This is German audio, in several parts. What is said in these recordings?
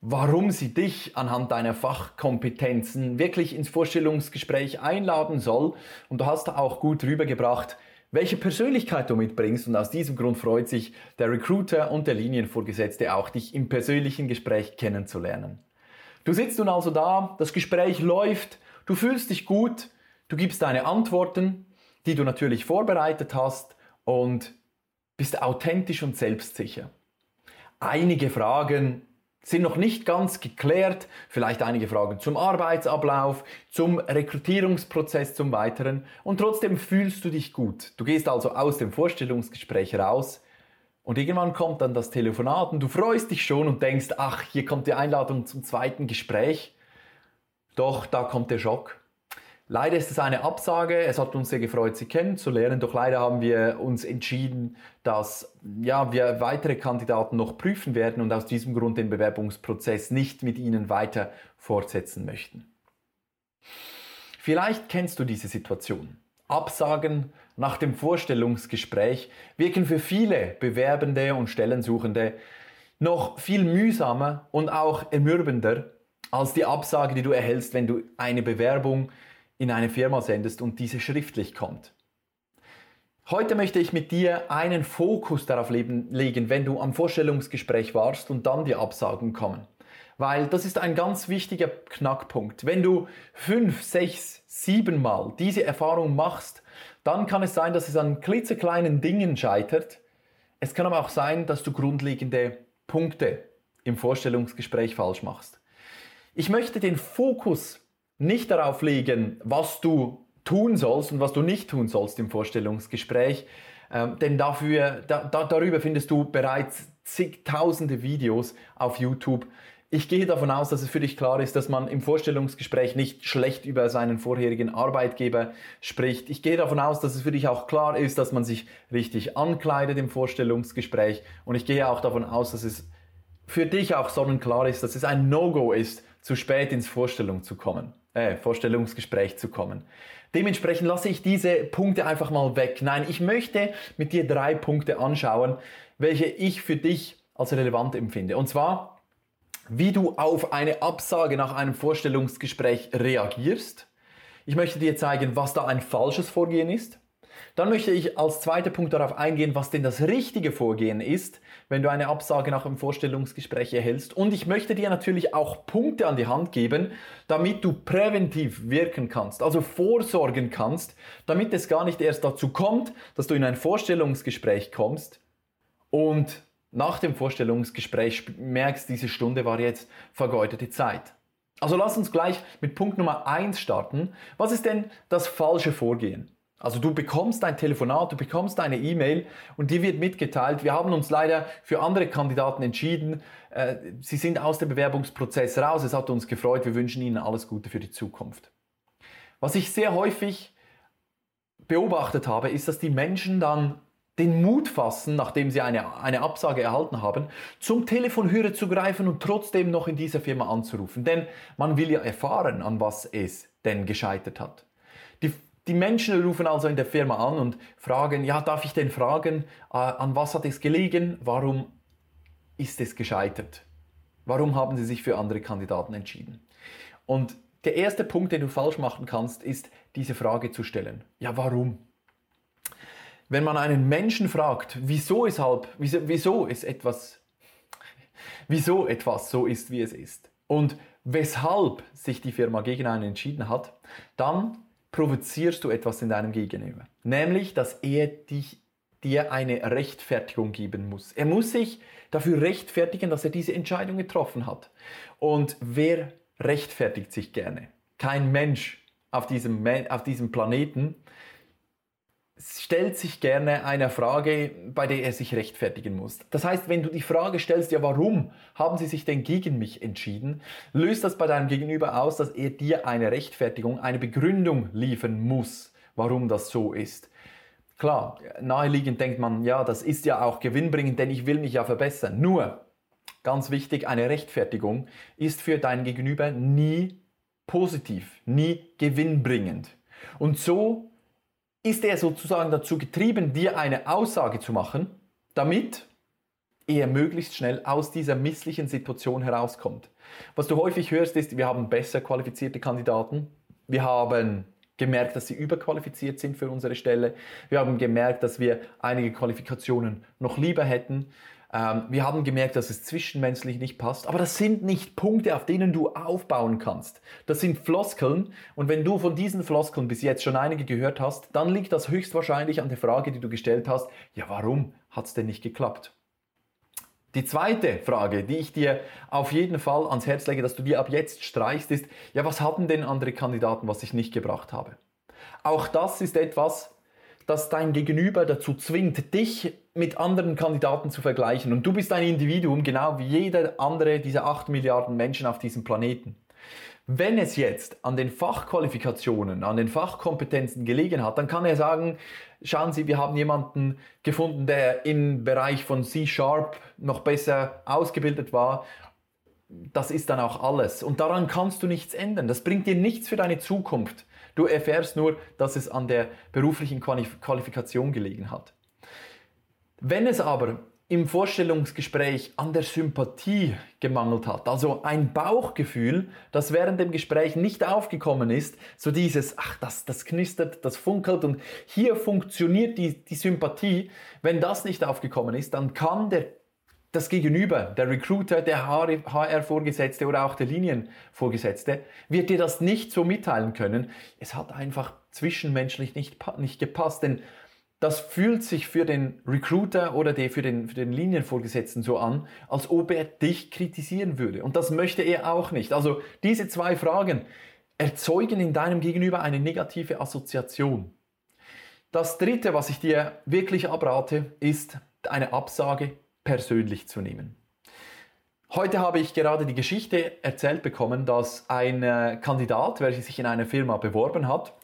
warum sie dich anhand deiner Fachkompetenzen wirklich ins Vorstellungsgespräch einladen soll. Und du hast auch gut rübergebracht, welche Persönlichkeit du mitbringst. Und aus diesem Grund freut sich der Recruiter und der Linienvorgesetzte auch, dich im persönlichen Gespräch kennenzulernen. Du sitzt nun also da, das Gespräch läuft, du fühlst dich gut, du gibst deine Antworten, die du natürlich vorbereitet hast und bist authentisch und selbstsicher. Einige Fragen sind noch nicht ganz geklärt. Vielleicht einige Fragen zum Arbeitsablauf, zum Rekrutierungsprozess, zum Weiteren. Und trotzdem fühlst du dich gut. Du gehst also aus dem Vorstellungsgespräch raus und irgendwann kommt dann das Telefonat und du freust dich schon und denkst, ach, hier kommt die Einladung zum zweiten Gespräch. Doch da kommt der Schock. Leider ist es eine Absage. Es hat uns sehr gefreut, Sie kennenzulernen. Doch leider haben wir uns entschieden, dass ja, wir weitere Kandidaten noch prüfen werden und aus diesem Grund den Bewerbungsprozess nicht mit Ihnen weiter fortsetzen möchten. Vielleicht kennst du diese Situation. Absagen nach dem Vorstellungsgespräch wirken für viele Bewerbende und Stellensuchende noch viel mühsamer und auch ermürbender als die Absage, die du erhältst, wenn du eine Bewerbung in eine Firma sendest und diese schriftlich kommt. Heute möchte ich mit dir einen Fokus darauf legen, wenn du am Vorstellungsgespräch warst und dann die Absagen kommen. Weil das ist ein ganz wichtiger Knackpunkt. Wenn du fünf, sechs, sieben Mal diese Erfahrung machst, dann kann es sein, dass es an klitzekleinen Dingen scheitert. Es kann aber auch sein, dass du grundlegende Punkte im Vorstellungsgespräch falsch machst. Ich möchte den Fokus nicht darauf legen, was du tun sollst und was du nicht tun sollst im Vorstellungsgespräch, ähm, denn dafür, da, da, darüber findest du bereits zigtausende Videos auf YouTube. Ich gehe davon aus, dass es für dich klar ist, dass man im Vorstellungsgespräch nicht schlecht über seinen vorherigen Arbeitgeber spricht. Ich gehe davon aus, dass es für dich auch klar ist, dass man sich richtig ankleidet im Vorstellungsgespräch. Und ich gehe auch davon aus, dass es für dich auch sonnenklar ist, dass es ein No-Go ist, zu spät ins Vorstellung zu kommen äh, Vorstellungsgespräch zu kommen. Dementsprechend lasse ich diese Punkte einfach mal weg. Nein, ich möchte mit dir drei Punkte anschauen, welche ich für dich als relevant empfinde. Und zwar, wie du auf eine Absage nach einem Vorstellungsgespräch reagierst. Ich möchte dir zeigen, was da ein falsches Vorgehen ist. Dann möchte ich als zweiter Punkt darauf eingehen, was denn das richtige Vorgehen ist, wenn du eine Absage nach einem Vorstellungsgespräch erhältst. Und ich möchte dir natürlich auch Punkte an die Hand geben, damit du präventiv wirken kannst, also vorsorgen kannst, damit es gar nicht erst dazu kommt, dass du in ein Vorstellungsgespräch kommst und nach dem Vorstellungsgespräch merkst, diese Stunde war jetzt vergeudete Zeit. Also lass uns gleich mit Punkt Nummer eins starten. Was ist denn das falsche Vorgehen? Also du bekommst ein Telefonat, du bekommst eine E-Mail und dir wird mitgeteilt, wir haben uns leider für andere Kandidaten entschieden, äh, sie sind aus dem Bewerbungsprozess raus, es hat uns gefreut, wir wünschen Ihnen alles Gute für die Zukunft. Was ich sehr häufig beobachtet habe, ist, dass die Menschen dann den Mut fassen, nachdem sie eine, eine Absage erhalten haben, zum Telefonhörer zu greifen und trotzdem noch in dieser Firma anzurufen. Denn man will ja erfahren, an was es denn gescheitert hat. Die Menschen rufen also in der Firma an und fragen, ja, darf ich denn fragen, äh, an was hat es gelegen? Warum ist es gescheitert? Warum haben sie sich für andere Kandidaten entschieden? Und der erste Punkt, den du falsch machen kannst, ist diese Frage zu stellen. Ja, warum? Wenn man einen Menschen fragt, wieso ist halb, wieso, wieso ist etwas, wieso etwas so ist, wie es ist und weshalb sich die Firma gegen einen entschieden hat, dann provozierst du etwas in deinem Gegenüber. Nämlich, dass er dich, dir eine Rechtfertigung geben muss. Er muss sich dafür rechtfertigen, dass er diese Entscheidung getroffen hat. Und wer rechtfertigt sich gerne? Kein Mensch auf diesem, auf diesem Planeten stellt sich gerne einer Frage, bei der er sich rechtfertigen muss. Das heißt, wenn du die Frage stellst, ja, warum haben sie sich denn gegen mich entschieden, löst das bei deinem Gegenüber aus, dass er dir eine Rechtfertigung, eine Begründung liefern muss, warum das so ist. Klar, naheliegend denkt man, ja, das ist ja auch gewinnbringend, denn ich will mich ja verbessern. Nur, ganz wichtig, eine Rechtfertigung ist für dein Gegenüber nie positiv, nie gewinnbringend. Und so ist er sozusagen dazu getrieben, dir eine Aussage zu machen, damit er möglichst schnell aus dieser misslichen Situation herauskommt. Was du häufig hörst, ist, wir haben besser qualifizierte Kandidaten, wir haben gemerkt, dass sie überqualifiziert sind für unsere Stelle, wir haben gemerkt, dass wir einige Qualifikationen noch lieber hätten, ähm, wir haben gemerkt, dass es zwischenmenschlich nicht passt, aber das sind nicht Punkte, auf denen du aufbauen kannst. Das sind Floskeln. Und wenn du von diesen Floskeln bis jetzt schon einige gehört hast, dann liegt das höchstwahrscheinlich an der Frage, die du gestellt hast, ja warum hat es denn nicht geklappt? Die zweite Frage, die ich dir auf jeden Fall ans Herz lege, dass du dir ab jetzt streichst, ist, ja was hatten denn andere Kandidaten, was ich nicht gebracht habe? Auch das ist etwas, das dein Gegenüber dazu zwingt, dich mit anderen Kandidaten zu vergleichen. Und du bist ein Individuum, genau wie jeder andere dieser 8 Milliarden Menschen auf diesem Planeten. Wenn es jetzt an den Fachqualifikationen, an den Fachkompetenzen gelegen hat, dann kann er sagen, schauen Sie, wir haben jemanden gefunden, der im Bereich von C-Sharp noch besser ausgebildet war. Das ist dann auch alles. Und daran kannst du nichts ändern. Das bringt dir nichts für deine Zukunft. Du erfährst nur, dass es an der beruflichen Qualifikation gelegen hat. Wenn es aber im Vorstellungsgespräch an der Sympathie gemangelt hat, also ein Bauchgefühl, das während dem Gespräch nicht aufgekommen ist, so dieses, ach, das, das knistert, das funkelt und hier funktioniert die, die Sympathie, wenn das nicht aufgekommen ist, dann kann der das Gegenüber, der Recruiter, der HR-Vorgesetzte oder auch der Linienvorgesetzte, wird dir das nicht so mitteilen können. Es hat einfach zwischenmenschlich nicht, nicht gepasst, denn das fühlt sich für den Recruiter oder für, den, für den Linienvorgesetzten so an, als ob er dich kritisieren würde. Und das möchte er auch nicht. Also diese zwei Fragen erzeugen in deinem Gegenüber eine negative Assoziation. Das Dritte, was ich dir wirklich abrate, ist eine Absage persönlich zu nehmen. Heute habe ich gerade die Geschichte erzählt bekommen, dass ein äh, Kandidat, welcher sich in einer Firma beworben hat,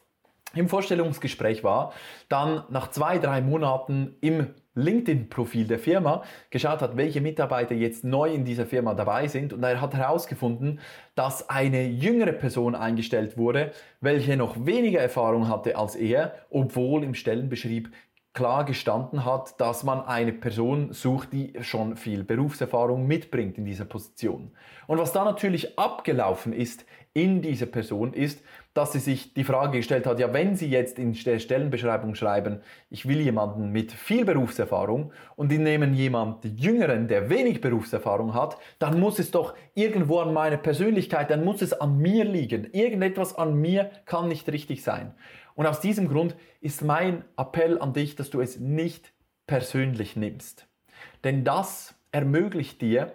im Vorstellungsgespräch war, dann nach zwei, drei Monaten im LinkedIn-Profil der Firma geschaut hat, welche Mitarbeiter jetzt neu in dieser Firma dabei sind und er hat herausgefunden, dass eine jüngere Person eingestellt wurde, welche noch weniger Erfahrung hatte als er, obwohl im Stellenbeschrieb klar gestanden hat, dass man eine Person sucht, die schon viel Berufserfahrung mitbringt in dieser Position. Und was da natürlich abgelaufen ist in dieser Person ist, dass sie sich die Frage gestellt hat, ja, wenn Sie jetzt in der Stellenbeschreibung schreiben, ich will jemanden mit viel Berufserfahrung und die nehmen jemanden Jüngeren, der wenig Berufserfahrung hat, dann muss es doch irgendwo an meiner Persönlichkeit, dann muss es an mir liegen. Irgendetwas an mir kann nicht richtig sein. Und aus diesem Grund ist mein Appell an dich, dass du es nicht persönlich nimmst. Denn das ermöglicht dir,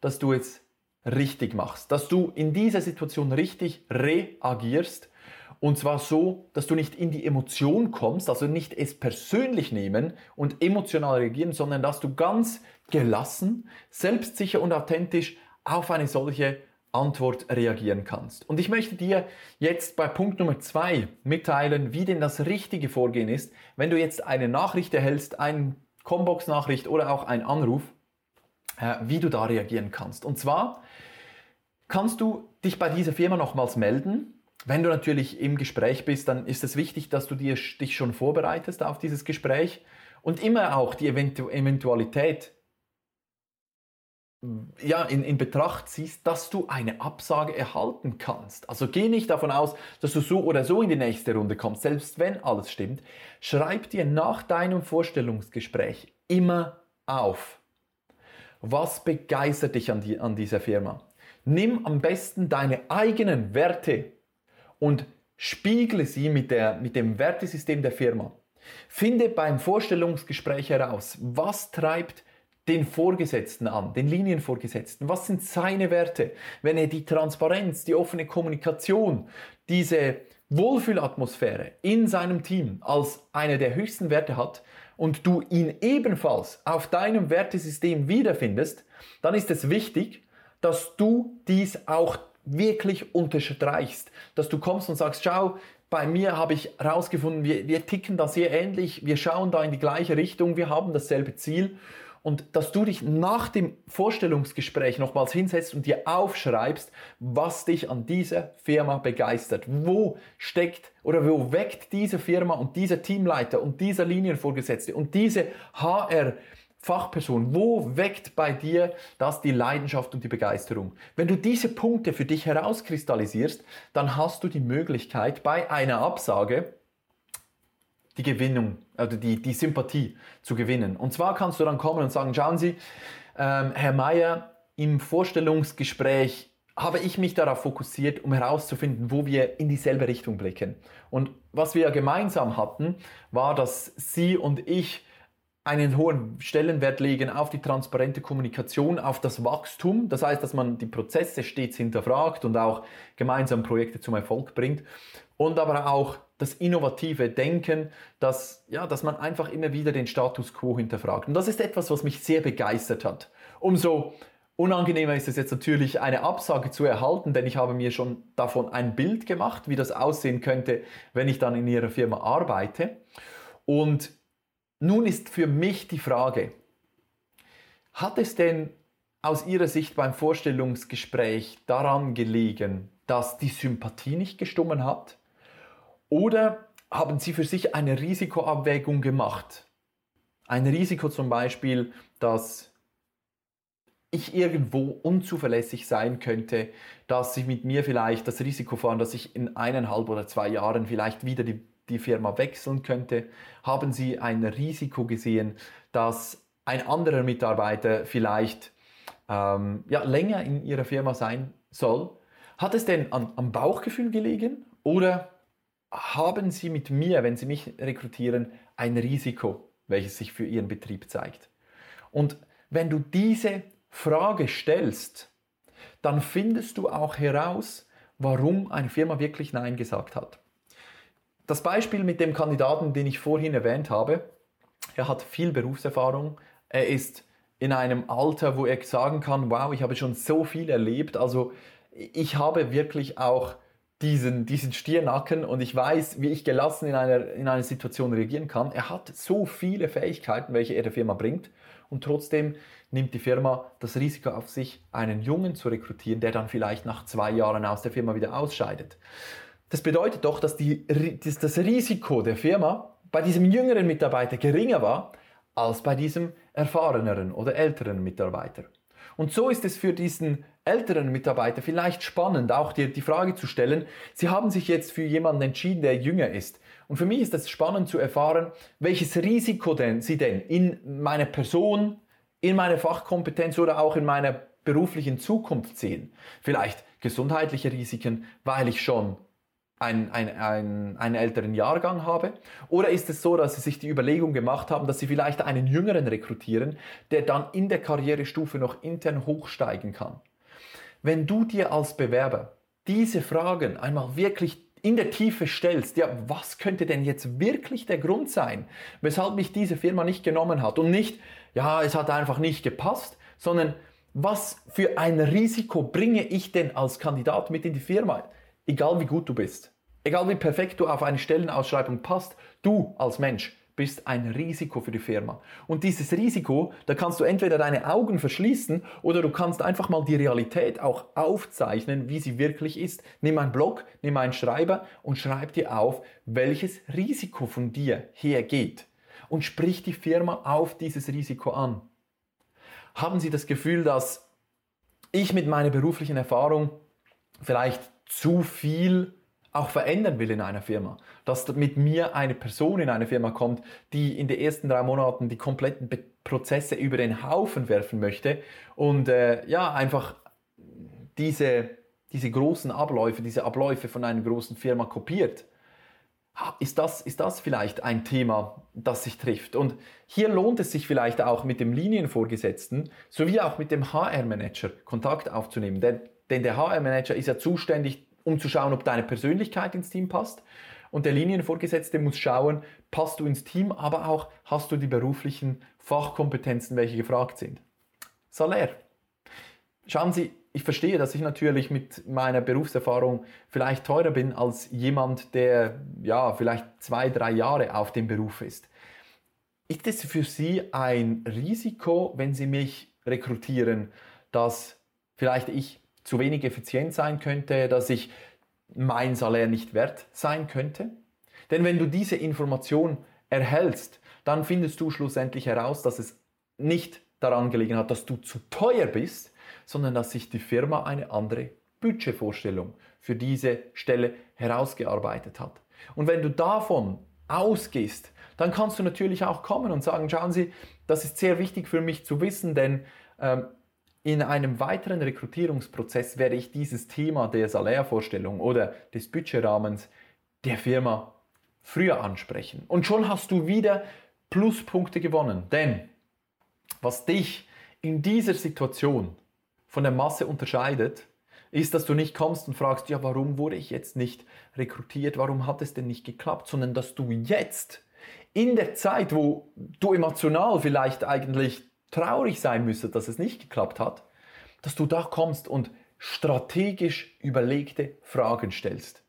dass du es richtig machst, dass du in dieser Situation richtig reagierst und zwar so, dass du nicht in die Emotion kommst, also nicht es persönlich nehmen und emotional reagieren, sondern dass du ganz gelassen, selbstsicher und authentisch auf eine solche Antwort reagieren kannst. Und ich möchte dir jetzt bei Punkt Nummer zwei mitteilen, wie denn das richtige Vorgehen ist, wenn du jetzt eine Nachricht erhältst, eine Combox-Nachricht oder auch einen Anruf, äh, wie du da reagieren kannst. Und zwar kannst du dich bei dieser Firma nochmals melden. Wenn du natürlich im Gespräch bist, dann ist es wichtig, dass du dir, dich schon vorbereitest auf dieses Gespräch und immer auch die Eventualität ja, in, in Betracht ziehst, dass du eine Absage erhalten kannst. Also geh nicht davon aus, dass du so oder so in die nächste Runde kommst, selbst wenn alles stimmt. Schreib dir nach deinem Vorstellungsgespräch immer auf, was begeistert dich an, die, an dieser Firma. Nimm am besten deine eigenen Werte und spiegle sie mit, der, mit dem Wertesystem der Firma. Finde beim Vorstellungsgespräch heraus, was treibt den Vorgesetzten an, den Linienvorgesetzten. Was sind seine Werte? Wenn er die Transparenz, die offene Kommunikation, diese Wohlfühlatmosphäre in seinem Team als eine der höchsten Werte hat und du ihn ebenfalls auf deinem Wertesystem wiederfindest, dann ist es wichtig, dass du dies auch wirklich unterstreichst, dass du kommst und sagst, schau, bei mir habe ich herausgefunden, wir, wir ticken da sehr ähnlich, wir schauen da in die gleiche Richtung, wir haben dasselbe Ziel und dass du dich nach dem Vorstellungsgespräch nochmals hinsetzt und dir aufschreibst, was dich an dieser Firma begeistert. Wo steckt oder wo weckt diese Firma und dieser Teamleiter und dieser Linienvorgesetzte und diese HR Fachperson, wo weckt bei dir das die Leidenschaft und die Begeisterung? Wenn du diese Punkte für dich herauskristallisierst, dann hast du die Möglichkeit bei einer Absage die Gewinnung, also die, die Sympathie zu gewinnen. Und zwar kannst du dann kommen und sagen, schauen Sie, ähm, Herr Mayer, im Vorstellungsgespräch habe ich mich darauf fokussiert, um herauszufinden, wo wir in dieselbe Richtung blicken. Und was wir gemeinsam hatten, war, dass Sie und ich einen hohen Stellenwert legen auf die transparente Kommunikation, auf das Wachstum. Das heißt, dass man die Prozesse stets hinterfragt und auch gemeinsam Projekte zum Erfolg bringt. Und aber auch das innovative Denken, dass, ja, dass man einfach immer wieder den Status quo hinterfragt. Und das ist etwas, was mich sehr begeistert hat. Umso unangenehmer ist es jetzt natürlich, eine Absage zu erhalten, denn ich habe mir schon davon ein Bild gemacht, wie das aussehen könnte, wenn ich dann in Ihrer Firma arbeite. Und nun ist für mich die Frage, hat es denn aus Ihrer Sicht beim Vorstellungsgespräch daran gelegen, dass die Sympathie nicht gestummen hat? Oder haben Sie für sich eine Risikoabwägung gemacht? Ein Risiko zum Beispiel, dass ich irgendwo unzuverlässig sein könnte, dass Sie mit mir vielleicht das Risiko fahren, dass ich in eineinhalb oder zwei Jahren vielleicht wieder die die Firma wechseln könnte? Haben Sie ein Risiko gesehen, dass ein anderer Mitarbeiter vielleicht ähm, ja, länger in Ihrer Firma sein soll? Hat es denn an, am Bauchgefühl gelegen oder haben Sie mit mir, wenn Sie mich rekrutieren, ein Risiko, welches sich für Ihren Betrieb zeigt? Und wenn du diese Frage stellst, dann findest du auch heraus, warum eine Firma wirklich Nein gesagt hat. Das Beispiel mit dem Kandidaten, den ich vorhin erwähnt habe, er hat viel Berufserfahrung, er ist in einem Alter, wo er sagen kann, wow, ich habe schon so viel erlebt, also ich habe wirklich auch diesen, diesen Stiernacken und ich weiß, wie ich gelassen in einer, in einer Situation reagieren kann. Er hat so viele Fähigkeiten, welche er der Firma bringt und trotzdem nimmt die Firma das Risiko auf sich, einen Jungen zu rekrutieren, der dann vielleicht nach zwei Jahren aus der Firma wieder ausscheidet. Das bedeutet doch, dass, die, dass das Risiko der Firma bei diesem jüngeren Mitarbeiter geringer war als bei diesem erfahreneren oder älteren Mitarbeiter. Und so ist es für diesen älteren Mitarbeiter vielleicht spannend, auch dir die Frage zu stellen, Sie haben sich jetzt für jemanden entschieden, der jünger ist. Und für mich ist es spannend zu erfahren, welches Risiko denn Sie denn in meiner Person, in meiner Fachkompetenz oder auch in meiner beruflichen Zukunft sehen. Vielleicht gesundheitliche Risiken, weil ich schon ein, ein, ein, einen älteren Jahrgang habe? Oder ist es so, dass Sie sich die Überlegung gemacht haben, dass Sie vielleicht einen jüngeren rekrutieren, der dann in der Karrierestufe noch intern hochsteigen kann? Wenn du dir als Bewerber diese Fragen einmal wirklich in der Tiefe stellst, ja, was könnte denn jetzt wirklich der Grund sein, weshalb mich diese Firma nicht genommen hat und nicht, ja, es hat einfach nicht gepasst, sondern was für ein Risiko bringe ich denn als Kandidat mit in die Firma? Egal wie gut du bist, egal wie perfekt du auf eine Stellenausschreibung passt, du als Mensch bist ein Risiko für die Firma. Und dieses Risiko, da kannst du entweder deine Augen verschließen oder du kannst einfach mal die Realität auch aufzeichnen, wie sie wirklich ist. Nimm einen Blog, nimm einen Schreiber und schreib dir auf, welches Risiko von dir hergeht. Und sprich die Firma auf dieses Risiko an. Haben Sie das Gefühl, dass ich mit meiner beruflichen Erfahrung vielleicht zu viel auch verändern will in einer Firma. Dass mit mir eine Person in eine Firma kommt, die in den ersten drei Monaten die kompletten Be Prozesse über den Haufen werfen möchte und äh, ja, einfach diese, diese großen Abläufe, diese Abläufe von einer großen Firma kopiert. Ist das, ist das vielleicht ein Thema, das sich trifft? Und hier lohnt es sich vielleicht auch mit dem Linienvorgesetzten sowie auch mit dem HR-Manager Kontakt aufzunehmen. Denn denn der HR-Manager ist ja zuständig um zu schauen, ob deine Persönlichkeit ins Team passt. Und der Linienvorgesetzte muss schauen, passt du ins Team, aber auch hast du die beruflichen Fachkompetenzen, welche gefragt sind. Salär. Schauen Sie, ich verstehe, dass ich natürlich mit meiner Berufserfahrung vielleicht teurer bin als jemand, der ja vielleicht zwei, drei Jahre auf dem Beruf ist. Ist es für Sie ein Risiko, wenn Sie mich rekrutieren, dass vielleicht ich zu wenig effizient sein könnte, dass ich mein Salär nicht wert sein könnte? Denn wenn du diese Information erhältst, dann findest du schlussendlich heraus, dass es nicht daran gelegen hat, dass du zu teuer bist, sondern dass sich die Firma eine andere Budgetvorstellung für diese Stelle herausgearbeitet hat. Und wenn du davon ausgehst, dann kannst du natürlich auch kommen und sagen, schauen Sie, das ist sehr wichtig für mich zu wissen, denn ähm, in einem weiteren Rekrutierungsprozess werde ich dieses Thema der Salärvorstellung oder des Budgetrahmens der Firma früher ansprechen. Und schon hast du wieder Pluspunkte gewonnen. Denn was dich in dieser Situation von der Masse unterscheidet, ist, dass du nicht kommst und fragst, ja, warum wurde ich jetzt nicht rekrutiert, warum hat es denn nicht geklappt, sondern dass du jetzt in der Zeit, wo du emotional vielleicht eigentlich traurig sein müsstest, dass es nicht geklappt hat, dass du da kommst und strategisch überlegte Fragen stellst.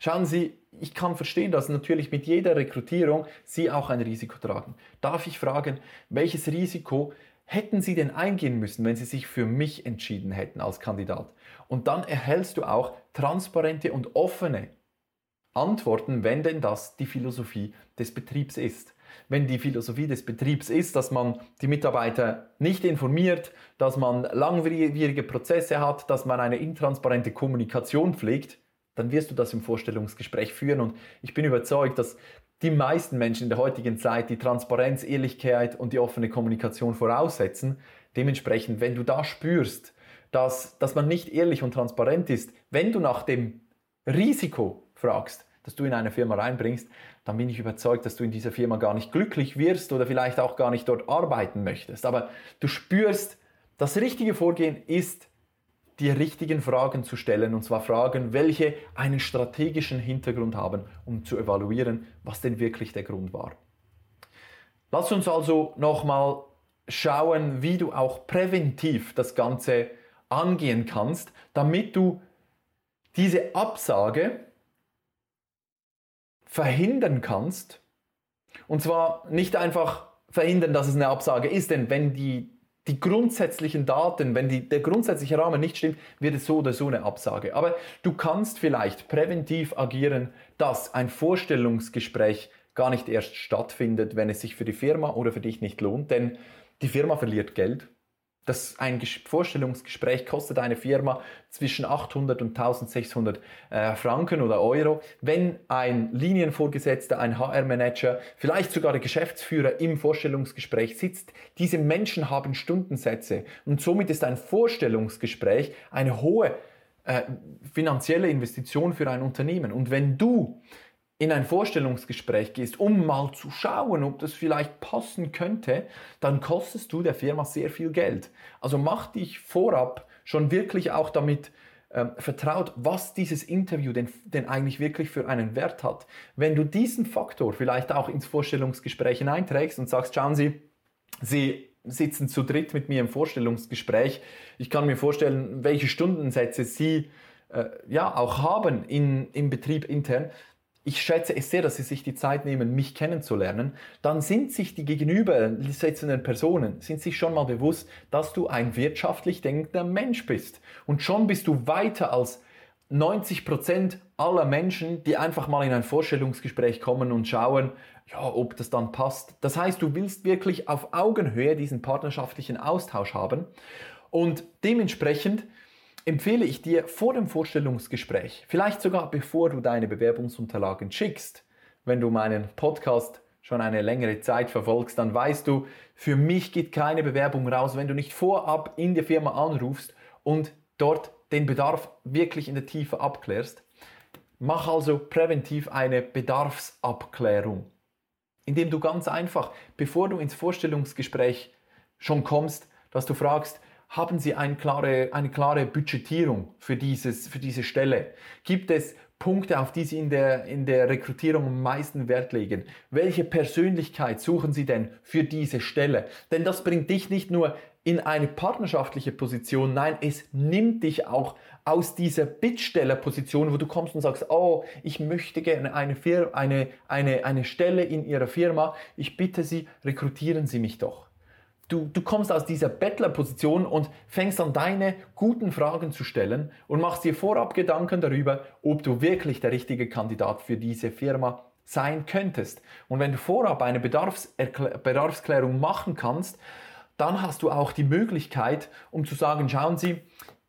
Schauen Sie, ich kann verstehen, dass natürlich mit jeder Rekrutierung Sie auch ein Risiko tragen. Darf ich fragen, welches Risiko hätten Sie denn eingehen müssen, wenn Sie sich für mich entschieden hätten als Kandidat? Und dann erhältst du auch transparente und offene Antworten, wenn denn das die Philosophie des Betriebs ist. Wenn die Philosophie des Betriebs ist, dass man die Mitarbeiter nicht informiert, dass man langwierige Prozesse hat, dass man eine intransparente Kommunikation pflegt, dann wirst du das im Vorstellungsgespräch führen. Und ich bin überzeugt, dass die meisten Menschen in der heutigen Zeit die Transparenz, Ehrlichkeit und die offene Kommunikation voraussetzen. Dementsprechend, wenn du da spürst, dass, dass man nicht ehrlich und transparent ist, wenn du nach dem Risiko fragst, das du in eine Firma reinbringst, dann bin ich überzeugt, dass du in dieser Firma gar nicht glücklich wirst oder vielleicht auch gar nicht dort arbeiten möchtest. Aber du spürst, das richtige Vorgehen ist, die richtigen Fragen zu stellen, und zwar Fragen, welche einen strategischen Hintergrund haben, um zu evaluieren, was denn wirklich der Grund war. Lass uns also nochmal schauen, wie du auch präventiv das Ganze angehen kannst, damit du diese Absage verhindern kannst. Und zwar nicht einfach verhindern, dass es eine Absage ist, denn wenn die, die grundsätzlichen Daten, wenn die, der grundsätzliche Rahmen nicht stimmt, wird es so oder so eine Absage. Aber du kannst vielleicht präventiv agieren, dass ein Vorstellungsgespräch gar nicht erst stattfindet, wenn es sich für die Firma oder für dich nicht lohnt, denn die Firma verliert Geld das ein Vorstellungsgespräch kostet eine Firma zwischen 800 und 1600 äh, Franken oder Euro. Wenn ein Linienvorgesetzter, ein HR-Manager, vielleicht sogar der Geschäftsführer im Vorstellungsgespräch sitzt, diese Menschen haben Stundensätze und somit ist ein Vorstellungsgespräch eine hohe äh, finanzielle Investition für ein Unternehmen. Und wenn du in ein Vorstellungsgespräch gehst, um mal zu schauen, ob das vielleicht passen könnte, dann kostest du der Firma sehr viel Geld. Also mach dich vorab schon wirklich auch damit äh, vertraut, was dieses Interview denn, denn eigentlich wirklich für einen Wert hat. Wenn du diesen Faktor vielleicht auch ins Vorstellungsgespräch hineinträgst und sagst, schauen Sie, Sie sitzen zu dritt mit mir im Vorstellungsgespräch. Ich kann mir vorstellen, welche Stundensätze Sie äh, ja auch haben in, im Betrieb intern ich schätze es sehr, dass Sie sich die Zeit nehmen, mich kennenzulernen, dann sind sich die gegenüber sitzenden Personen, sind sich schon mal bewusst, dass du ein wirtschaftlich denkender Mensch bist. Und schon bist du weiter als 90 Prozent aller Menschen, die einfach mal in ein Vorstellungsgespräch kommen und schauen, ja, ob das dann passt. Das heißt, du willst wirklich auf Augenhöhe diesen partnerschaftlichen Austausch haben und dementsprechend empfehle ich dir vor dem Vorstellungsgespräch, vielleicht sogar bevor du deine Bewerbungsunterlagen schickst, wenn du meinen Podcast schon eine längere Zeit verfolgst, dann weißt du, für mich geht keine Bewerbung raus, wenn du nicht vorab in der Firma anrufst und dort den Bedarf wirklich in der Tiefe abklärst. Mach also präventiv eine Bedarfsabklärung, indem du ganz einfach, bevor du ins Vorstellungsgespräch schon kommst, dass du fragst, haben Sie eine klare, eine klare Budgetierung für, dieses, für diese Stelle? Gibt es Punkte, auf die Sie in der, in der Rekrutierung am meisten Wert legen? Welche Persönlichkeit suchen Sie denn für diese Stelle? Denn das bringt dich nicht nur in eine partnerschaftliche Position, nein, es nimmt dich auch aus dieser Bittstellerposition, wo du kommst und sagst, oh, ich möchte gerne eine, Firma, eine, eine, eine Stelle in Ihrer Firma, ich bitte Sie, rekrutieren Sie mich doch. Du, du kommst aus dieser Bettlerposition und fängst an, deine guten Fragen zu stellen und machst dir vorab Gedanken darüber, ob du wirklich der richtige Kandidat für diese Firma sein könntest. Und wenn du vorab eine Bedarfsklärung machen kannst, dann hast du auch die Möglichkeit, um zu sagen, schauen Sie,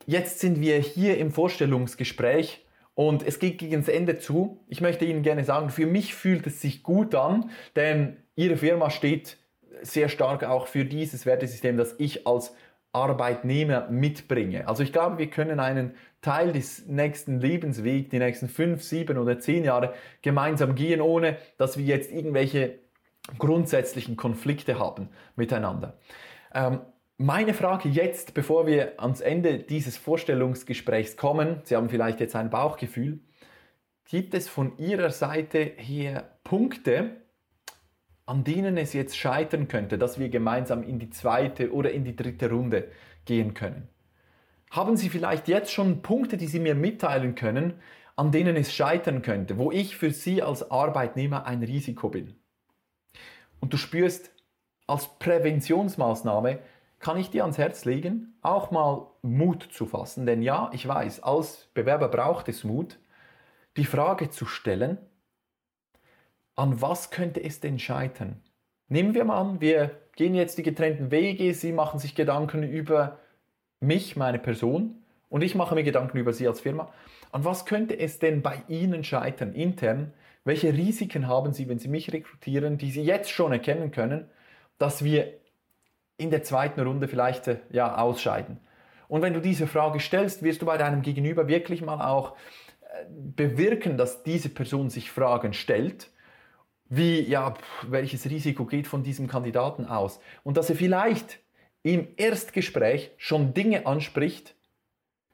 jetzt sind wir hier im Vorstellungsgespräch und es geht gegen das Ende zu. Ich möchte Ihnen gerne sagen, für mich fühlt es sich gut an, denn Ihre Firma steht sehr stark auch für dieses Wertesystem, das ich als Arbeitnehmer mitbringe. Also ich glaube, wir können einen Teil des nächsten Lebenswegs, die nächsten fünf, sieben oder zehn Jahre gemeinsam gehen, ohne dass wir jetzt irgendwelche grundsätzlichen Konflikte haben miteinander. Ähm, meine Frage jetzt, bevor wir ans Ende dieses Vorstellungsgesprächs kommen, Sie haben vielleicht jetzt ein Bauchgefühl, gibt es von Ihrer Seite her Punkte, an denen es jetzt scheitern könnte, dass wir gemeinsam in die zweite oder in die dritte Runde gehen können? Haben Sie vielleicht jetzt schon Punkte, die Sie mir mitteilen können, an denen es scheitern könnte, wo ich für Sie als Arbeitnehmer ein Risiko bin? Und du spürst, als Präventionsmaßnahme kann ich dir ans Herz legen, auch mal Mut zu fassen. Denn ja, ich weiß, als Bewerber braucht es Mut, die Frage zu stellen, an was könnte es denn scheitern? Nehmen wir mal an, wir gehen jetzt die getrennten Wege, Sie machen sich Gedanken über mich, meine Person, und ich mache mir Gedanken über Sie als Firma. An was könnte es denn bei Ihnen scheitern, intern? Welche Risiken haben Sie, wenn Sie mich rekrutieren, die Sie jetzt schon erkennen können, dass wir in der zweiten Runde vielleicht äh, ja, ausscheiden? Und wenn du diese Frage stellst, wirst du bei deinem Gegenüber wirklich mal auch äh, bewirken, dass diese Person sich Fragen stellt wie, ja, welches Risiko geht von diesem Kandidaten aus? Und dass er vielleicht im Erstgespräch schon Dinge anspricht,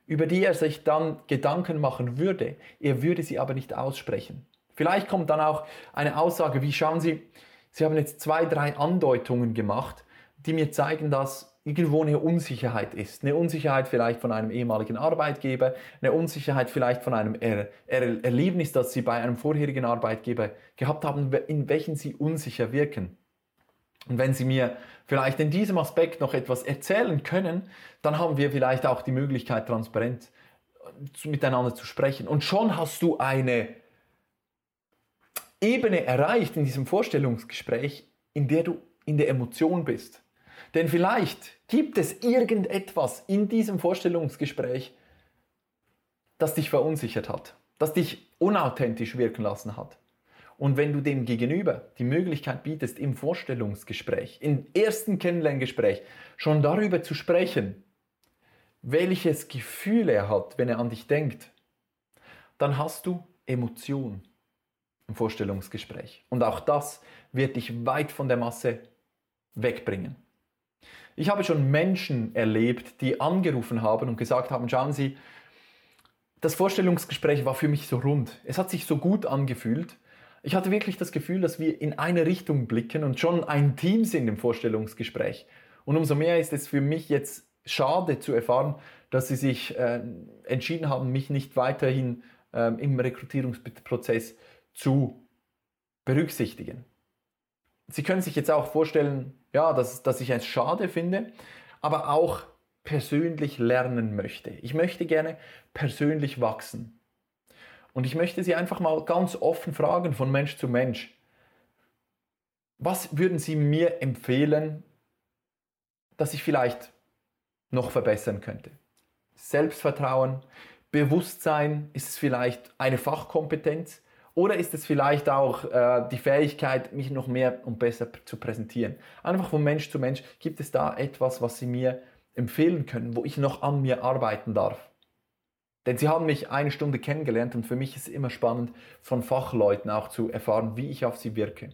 über die er sich dann Gedanken machen würde. Er würde sie aber nicht aussprechen. Vielleicht kommt dann auch eine Aussage wie, schauen Sie, Sie haben jetzt zwei, drei Andeutungen gemacht, die mir zeigen, dass irgendwo eine Unsicherheit ist. Eine Unsicherheit vielleicht von einem ehemaligen Arbeitgeber, eine Unsicherheit vielleicht von einem er er Erlebnis, das Sie bei einem vorherigen Arbeitgeber gehabt haben, in welchen Sie unsicher wirken. Und wenn Sie mir vielleicht in diesem Aspekt noch etwas erzählen können, dann haben wir vielleicht auch die Möglichkeit, transparent miteinander zu sprechen. Und schon hast du eine Ebene erreicht in diesem Vorstellungsgespräch, in der du in der Emotion bist. Denn vielleicht gibt es irgendetwas in diesem Vorstellungsgespräch, das dich verunsichert hat, das dich unauthentisch wirken lassen hat. Und wenn du dem Gegenüber die Möglichkeit bietest, im Vorstellungsgespräch, im ersten Kennenlerngespräch schon darüber zu sprechen, welches Gefühl er hat, wenn er an dich denkt, dann hast du Emotion im Vorstellungsgespräch. Und auch das wird dich weit von der Masse wegbringen. Ich habe schon Menschen erlebt, die angerufen haben und gesagt haben, schauen Sie, das Vorstellungsgespräch war für mich so rund. Es hat sich so gut angefühlt. Ich hatte wirklich das Gefühl, dass wir in eine Richtung blicken und schon ein Team sind im Vorstellungsgespräch. Und umso mehr ist es für mich jetzt schade zu erfahren, dass Sie sich äh, entschieden haben, mich nicht weiterhin äh, im Rekrutierungsprozess zu berücksichtigen. Sie können sich jetzt auch vorstellen, ja, dass, dass ich es schade finde, aber auch persönlich lernen möchte. Ich möchte gerne persönlich wachsen. Und ich möchte Sie einfach mal ganz offen fragen von Mensch zu Mensch. Was würden Sie mir empfehlen, dass ich vielleicht noch verbessern könnte? Selbstvertrauen, Bewusstsein, ist es vielleicht eine Fachkompetenz? Oder ist es vielleicht auch äh, die Fähigkeit, mich noch mehr und besser zu präsentieren? Einfach von Mensch zu Mensch gibt es da etwas, was Sie mir empfehlen können, wo ich noch an mir arbeiten darf. Denn Sie haben mich eine Stunde kennengelernt und für mich ist es immer spannend, von Fachleuten auch zu erfahren, wie ich auf sie wirke.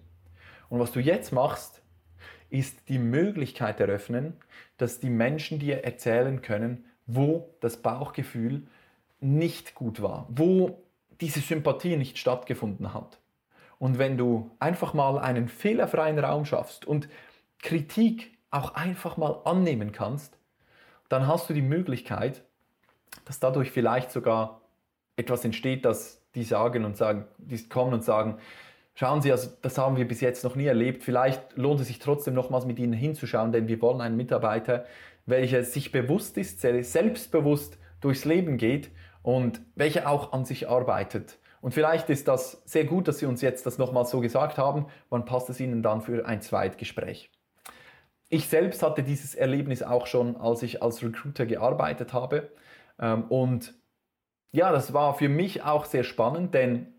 Und was du jetzt machst, ist die Möglichkeit eröffnen, dass die Menschen dir erzählen können, wo das Bauchgefühl nicht gut war, wo diese Sympathie nicht stattgefunden hat. Und wenn du einfach mal einen fehlerfreien Raum schaffst und Kritik auch einfach mal annehmen kannst, dann hast du die Möglichkeit, dass dadurch vielleicht sogar etwas entsteht, dass die sagen und sagen, die kommen und sagen, schauen Sie, also das haben wir bis jetzt noch nie erlebt. Vielleicht lohnt es sich trotzdem nochmals mit Ihnen hinzuschauen, denn wir wollen einen Mitarbeiter, welcher sich bewusst ist, selbstbewusst durchs Leben geht und welcher auch an sich arbeitet. Und vielleicht ist das sehr gut, dass Sie uns jetzt das nochmals so gesagt haben. Wann passt es Ihnen dann für ein Zweitgespräch? Ich selbst hatte dieses Erlebnis auch schon, als ich als Recruiter gearbeitet habe. Ähm, und ja, das war für mich auch sehr spannend, denn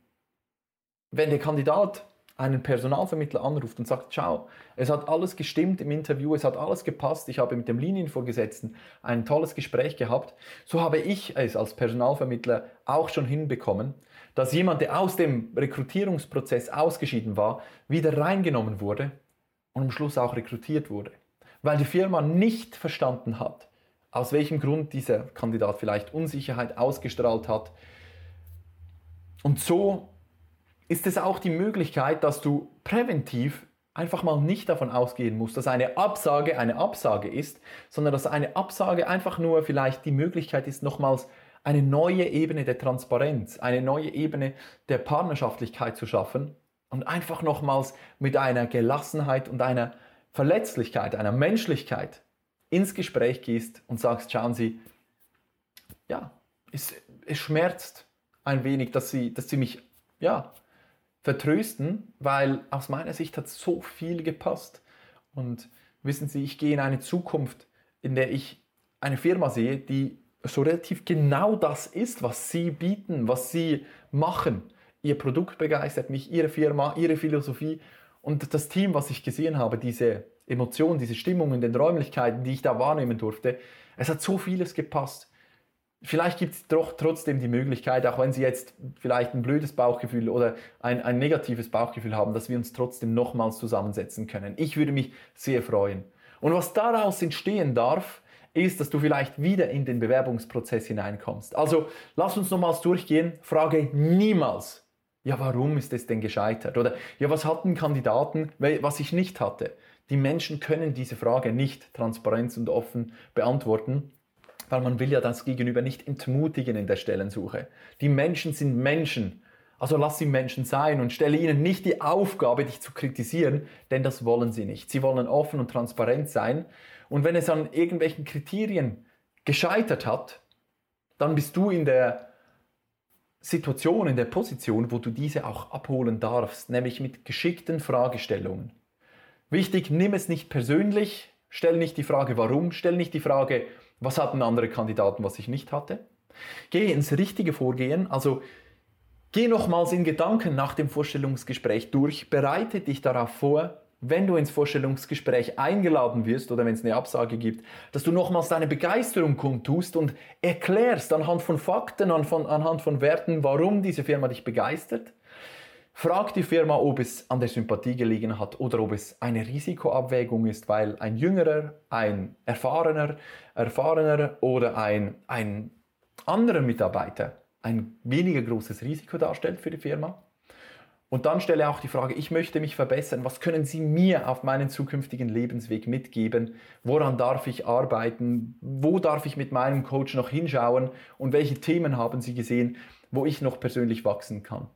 wenn der Kandidat einen Personalvermittler anruft und sagt, ciao, es hat alles gestimmt im Interview, es hat alles gepasst, ich habe mit dem Linienvorgesetzten ein tolles Gespräch gehabt, so habe ich es als Personalvermittler auch schon hinbekommen, dass jemand, der aus dem Rekrutierungsprozess ausgeschieden war, wieder reingenommen wurde und am Schluss auch rekrutiert wurde. Weil die Firma nicht verstanden hat, aus welchem Grund dieser Kandidat vielleicht Unsicherheit ausgestrahlt hat. Und so ist es auch die Möglichkeit, dass du präventiv einfach mal nicht davon ausgehen musst, dass eine Absage eine Absage ist, sondern dass eine Absage einfach nur vielleicht die Möglichkeit ist, nochmals eine neue Ebene der Transparenz, eine neue Ebene der Partnerschaftlichkeit zu schaffen und einfach nochmals mit einer Gelassenheit und einer Verletzlichkeit, einer Menschlichkeit ins Gespräch gehst und sagst, schauen Sie, ja, es, es schmerzt ein wenig, dass Sie, dass Sie mich ja, vertrösten, weil aus meiner Sicht hat so viel gepasst. Und wissen Sie, ich gehe in eine Zukunft, in der ich eine Firma sehe, die so relativ genau das ist, was Sie bieten, was Sie machen. Ihr Produkt begeistert mich, Ihre Firma, Ihre Philosophie und das Team, was ich gesehen habe, diese Emotionen, diese Stimmung in den Räumlichkeiten, die ich da wahrnehmen durfte. Es hat so vieles gepasst vielleicht gibt es doch trotzdem die Möglichkeit, auch wenn Sie jetzt vielleicht ein blödes Bauchgefühl oder ein, ein negatives Bauchgefühl haben, dass wir uns trotzdem nochmals zusammensetzen können. Ich würde mich sehr freuen. Und was daraus entstehen darf, ist, dass du vielleicht wieder in den Bewerbungsprozess hineinkommst. Also lass uns nochmals durchgehen. Frage niemals, ja, warum ist es denn gescheitert? Oder ja, was hatten Kandidaten, was ich nicht hatte? Die Menschen können diese Frage nicht transparent und offen beantworten weil man will ja das Gegenüber nicht entmutigen in der Stellensuche. Die Menschen sind Menschen. Also lass sie Menschen sein und stelle ihnen nicht die Aufgabe, dich zu kritisieren, denn das wollen sie nicht. Sie wollen offen und transparent sein. Und wenn es an irgendwelchen Kriterien gescheitert hat, dann bist du in der Situation, in der Position, wo du diese auch abholen darfst, nämlich mit geschickten Fragestellungen. Wichtig, nimm es nicht persönlich, stell nicht die Frage warum, stell nicht die Frage, was hatten andere Kandidaten, was ich nicht hatte? Gehe ins richtige Vorgehen, also geh nochmals in Gedanken nach dem Vorstellungsgespräch durch, bereite dich darauf vor, wenn du ins Vorstellungsgespräch eingeladen wirst oder wenn es eine Absage gibt, dass du nochmals deine Begeisterung kundtust und erklärst anhand von Fakten, anhand von Werten, warum diese Firma dich begeistert Frag die Firma, ob es an der Sympathie gelegen hat oder ob es eine Risikoabwägung ist, weil ein jüngerer, ein erfahrener, erfahrener oder ein, ein anderer Mitarbeiter ein weniger großes Risiko darstellt für die Firma. Und dann stelle auch die Frage, ich möchte mich verbessern, was können Sie mir auf meinen zukünftigen Lebensweg mitgeben? Woran darf ich arbeiten? Wo darf ich mit meinem Coach noch hinschauen? Und welche Themen haben Sie gesehen, wo ich noch persönlich wachsen kann?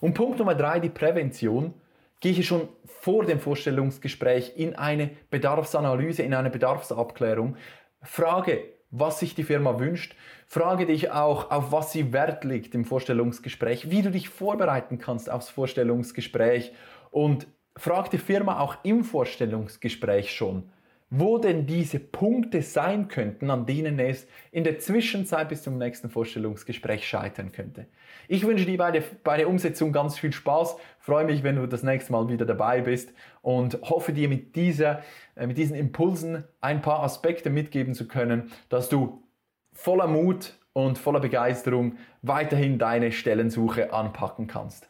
Und Punkt Nummer drei, die Prävention. Gehe ich schon vor dem Vorstellungsgespräch in eine Bedarfsanalyse, in eine Bedarfsabklärung. Frage, was sich die Firma wünscht. Frage dich auch, auf was sie Wert legt im Vorstellungsgespräch, wie du dich vorbereiten kannst aufs Vorstellungsgespräch und frag die Firma auch im Vorstellungsgespräch schon, wo denn diese Punkte sein könnten, an denen es in der Zwischenzeit bis zum nächsten Vorstellungsgespräch scheitern könnte. Ich wünsche dir bei der, bei der Umsetzung ganz viel Spaß, freue mich, wenn du das nächste Mal wieder dabei bist und hoffe dir mit, dieser, äh, mit diesen Impulsen ein paar Aspekte mitgeben zu können, dass du voller Mut und voller Begeisterung weiterhin deine Stellensuche anpacken kannst.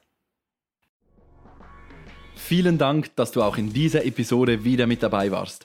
Vielen Dank, dass du auch in dieser Episode wieder mit dabei warst.